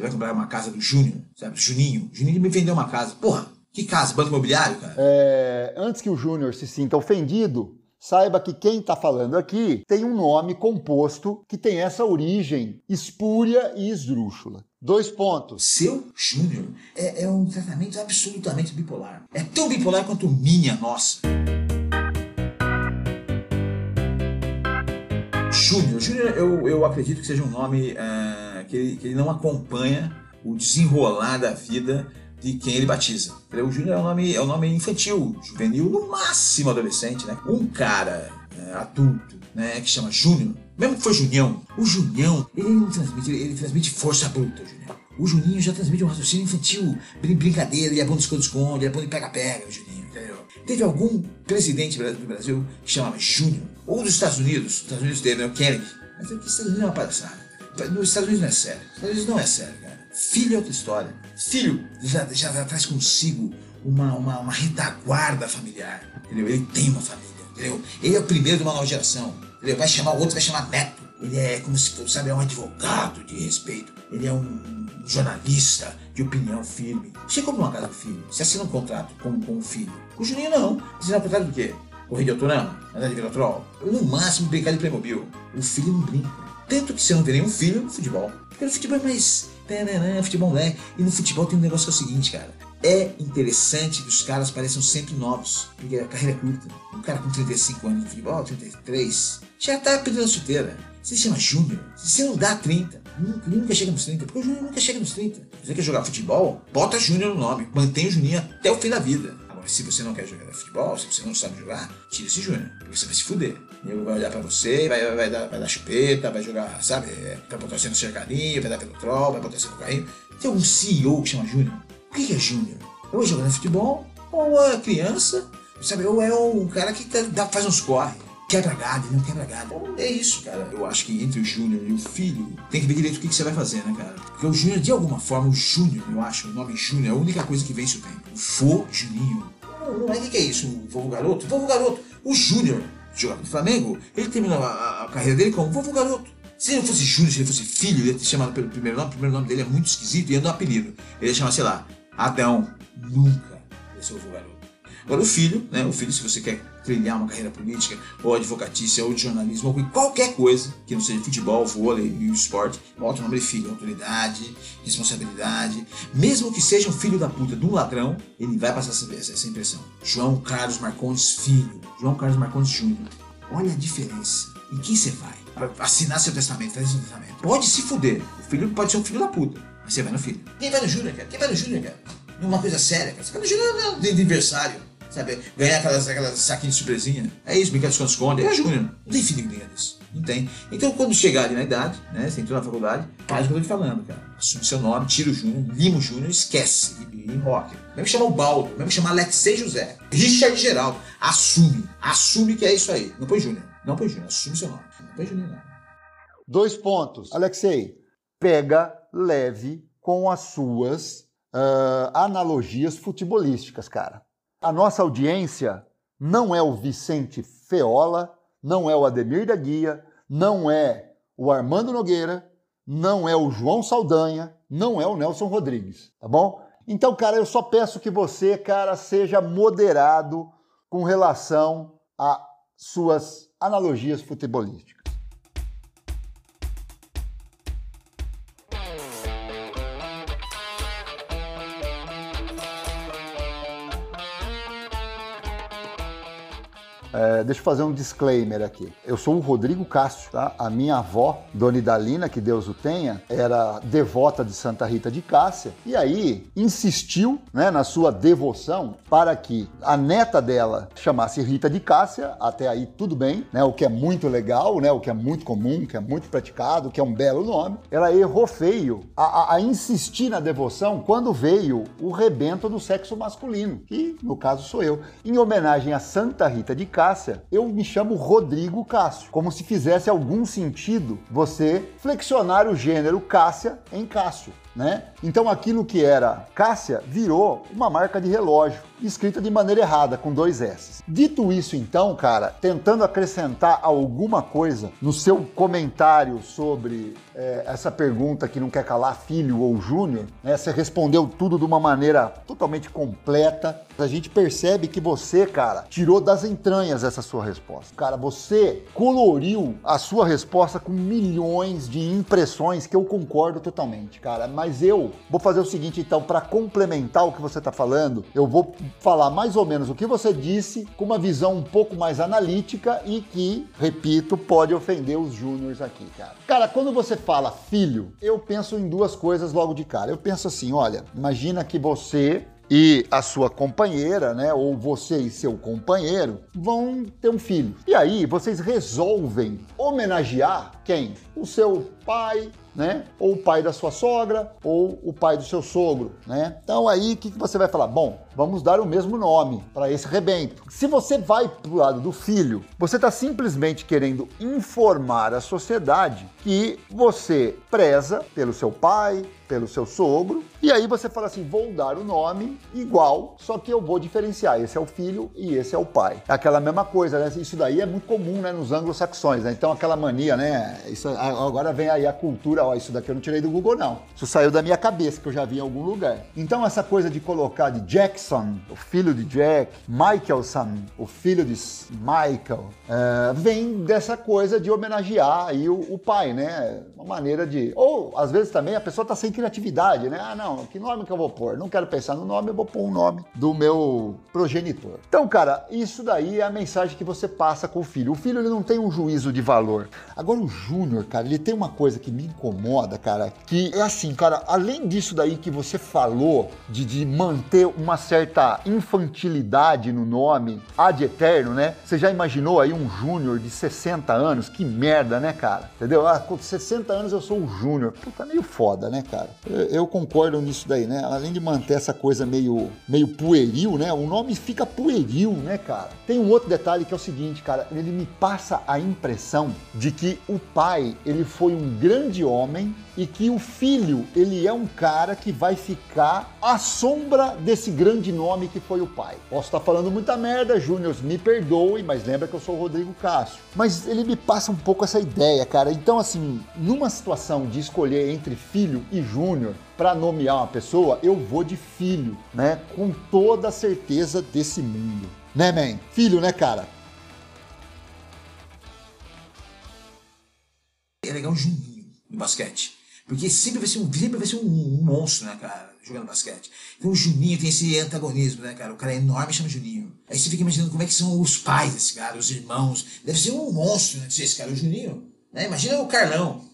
Você vai comprar uma casa do Júnior, sabe? Juninho. Juninho me vendeu uma casa. Porra, que casa? Banco imobiliário, cara? É, antes que o Júnior se sinta ofendido, saiba que quem está falando aqui tem um nome composto que tem essa origem espúria e esdrúxula. Dois pontos. Seu Júnior é, é um tratamento absolutamente bipolar. É tão bipolar quanto minha nossa. Júnior. Júnior, eu, eu acredito que seja um nome uh, que, ele, que ele não acompanha o desenrolar da vida de quem ele batiza. O Júnior é um nome, é um nome infantil, juvenil, no máximo adolescente, né? Um cara é, adulto, né, que chama Júnior, mesmo que for Junião, o Junião, ele não transmite, ele, transmite força bruta, Junião. O Juninho já transmite um raciocínio infantil, brincadeira, ele é bom de esconde-esconde, ele é bom de pega-pega, o Juninho, entendeu? Teve algum presidente do Brasil que chamava Júnior, ou dos Estados Unidos, os Estados Unidos teve, né, o Kennedy, mas os Estados Unidos é uma palhaçada. Nos Estados Unidos não é sério, nos Estados Unidos não é sério, cara. Filho é outra história. Filho já, já, já traz consigo uma, uma, uma retaguarda familiar, entendeu? Ele tem uma família, entendeu? Ele é o primeiro de uma nova geração, entendeu? Vai chamar o outro, vai chamar neto. Ele é como se fosse, sabe, é um advogado de respeito. Ele é um jornalista de opinião firme. Você compra uma casa do filho, você assina um contrato com, com o filho. Com o Juninho não. Assina um contrato do quê? Correr de autorama? Andar de Velotrol? No máximo brincar de Playmobil. O filho não brinca. Tanto que você não vê nenhum filho no futebol. Porque no futebol é mais. Futebol é. E no futebol tem um negócio que é o seguinte, cara. É interessante que os caras pareçam sempre novos, porque a carreira é curta. Um cara com 35 anos de futebol, 33, já tá perdendo a chuteira. Você se chama Júnior. Você não dá 30. Nunca, nunca chega nos 30, porque o Júnior nunca chega nos 30. Você quer jogar futebol? Bota Júnior no nome. Mantém o Juninho até o fim da vida. Se você não quer jogar futebol, se você não sabe jogar, tira esse Júnior. Porque você vai se fuder. Ele vai olhar pra você, vai, vai, dar, vai dar chupeta, vai jogar, sabe? É, vai botar você no cercadinho, vai dar pelo troll, vai botar você no carrinho. Tem algum CEO que chama Júnior? O que é Júnior? Ou é jogando futebol, ou é criança, sabe? Ou é um cara que tá, faz uns corre quebra galho, não quebra galho. Então, é isso, cara. Eu acho que entre o Júnior e o filho, tem que ver direito o que, que você vai fazer, né, cara? Porque o Júnior, de alguma forma, o Júnior, eu acho, o nome Júnior é a única coisa que vence o tempo. O Fô Juninho. O que, que é isso? Vovô Garoto? Vovô Garoto. O Júnior, jogador do Flamengo, ele terminou a, a, carreira dele como Vovô Garoto. Se ele fosse Júnior, se ele fosse filho, ele ia ter chamado pelo primeiro nome. O primeiro nome dele é muito esquisito e ia dar um apelido. Ele ia chamar, sei lá, Adão. Nunca ia ser Vovô Garoto. Agora, o filho, né? O filho, se você quer trilhar uma carreira política, ou advocatícia, ou de jornalismo, ou qualquer coisa que não seja futebol, vôlei e esporte, bota o nome de filho, autoridade, responsabilidade. Mesmo que seja um filho da puta de um ladrão, ele vai passar essa, essa impressão. João Carlos Marcondes Filho, João Carlos Marcondes Júnior. Olha a diferença. Em quem você vai? Assinar seu testamento, fazer seu testamento. Pode se fuder. O filho pode ser um filho da puta. Mas você vai no filho. Quem vai no Júnior, cara? Quem vai no Júnior, cara? Numa coisa séria, cara. Você vai no Júnior de aniversário sabe? Ganhar aquelas, aquelas saquinhos de surpresinha. É isso, brincar de esconde-esconde. É Júnior. Não tem filho que ganha disso. Não tem. Então, quando chegar ali na idade, né? Você entrou na faculdade, faz o que eu tô te falando, cara. Assume seu nome, tira o Júnior, lima o Júnior, esquece. E, e rock. Mesmo chamar o Baldo, mesmo chamar Alexei José, Richard Geraldo. Assume. Assume que é isso aí. Não põe Júnior. Não põe Júnior. Assume seu nome. Não põe Júnior, não. Dois pontos. Alexei, pega leve com as suas uh, analogias futebolísticas, cara. A nossa audiência não é o Vicente Feola, não é o Ademir da Guia, não é o Armando Nogueira, não é o João Saldanha, não é o Nelson Rodrigues, tá bom? Então, cara, eu só peço que você, cara, seja moderado com relação a suas analogias futebolísticas. É, deixa eu fazer um disclaimer aqui. Eu sou o Rodrigo Castro, tá? A minha avó, Dona Idalina, que Deus o tenha, era devota de Santa Rita de Cássia e aí insistiu, né, na sua devoção para que a neta dela chamasse Rita de Cássia. Até aí tudo bem, né? O que é muito legal, né? O que é muito comum, que é muito praticado, que é um belo nome. Ela errou feio a, a, a insistir na devoção quando veio o rebento do sexo masculino, que no caso sou eu, em homenagem a Santa Rita de Cássia Cássia, eu me chamo Rodrigo Cássio, como se fizesse algum sentido você flexionar o gênero Cássia em Cássio. Né? Então aquilo que era Cássia virou uma marca de relógio, escrita de maneira errada, com dois S. Dito isso, então, cara, tentando acrescentar alguma coisa no seu comentário sobre é, essa pergunta que não quer calar, filho ou júnior, né? Você respondeu tudo de uma maneira totalmente completa. A gente percebe que você, cara, tirou das entranhas essa sua resposta. Cara, você coloriu a sua resposta com milhões de impressões que eu concordo totalmente, cara. Mas eu vou fazer o seguinte, então, para complementar o que você está falando, eu vou falar mais ou menos o que você disse com uma visão um pouco mais analítica e que, repito, pode ofender os júniores aqui, cara. Cara, quando você fala filho, eu penso em duas coisas logo de cara. Eu penso assim, olha, imagina que você e a sua companheira, né, ou você e seu companheiro vão ter um filho. E aí vocês resolvem homenagear quem? O seu pai, né? Ou o pai da sua sogra, ou o pai do seu sogro, né? Então aí o que, que você vai falar? Bom, vamos dar o mesmo nome para esse rebento. Se você vai para o lado do filho, você está simplesmente querendo informar a sociedade que você preza pelo seu pai, pelo seu sogro, e aí você fala assim: vou dar o nome igual, só que eu vou diferenciar. Esse é o filho e esse é o pai. É aquela mesma coisa, né? Isso daí é muito comum né, nos anglo-saxões, né? Então aquela mania, né? Isso, agora vem aí a cultura, ó, isso daqui eu não tirei do Google, não. Isso saiu da minha cabeça, que eu já vi em algum lugar. Então essa coisa de colocar de Jackson, o filho de Jack, Michaelson, o filho de Michael, é, vem dessa coisa de homenagear aí o, o pai, né? Uma maneira de. Ou às vezes também a pessoa tá sem criatividade, né? Ah, não, que nome que eu vou pôr? Não quero pensar no nome, eu vou pôr um nome do meu progenitor. Então, cara, isso daí é a mensagem que você passa com o filho. O filho ele não tem um juízo de valor. Agora o Júnior, cara, ele tem uma coisa que me incomoda, cara, que é assim, cara, além disso daí que você falou de, de manter uma certa infantilidade no nome ad eterno, né? Você já imaginou aí um Júnior de 60 anos? Que merda, né, cara? Entendeu? Ah, com 60 anos eu sou um Júnior. Puta, meio foda, né, cara? Eu, eu, concordo nisso daí, né? Além de manter essa coisa meio, meio pueril, né? O nome fica pueril, né, cara? Tem um outro detalhe que é o seguinte, cara, ele me passa a impressão de que o pai, ele foi um grande homem e que o filho, ele é um cara que vai ficar à sombra desse grande nome que foi o pai. Posso estar falando muita merda, Júnior, me perdoe, mas lembra que eu sou o Rodrigo Cássio. Mas ele me passa um pouco essa ideia, cara. Então, assim, numa situação de escolher entre filho e Júnior, para nomear uma pessoa, eu vou de filho, né? Com toda a certeza desse mundo. Né, man? Filho, né, cara? É legal Juninho no basquete. Porque sempre vai ser um, sempre vai ser um, monstro, né, cara, jogando basquete. Então o Juninho tem esse antagonismo, né, cara? O cara é enorme chama Juninho. Aí você fica imaginando como é que são os pais desse cara, os irmãos. Deve ser um monstro, né, esse cara, o Juninho. Né? Imagina o Carlão.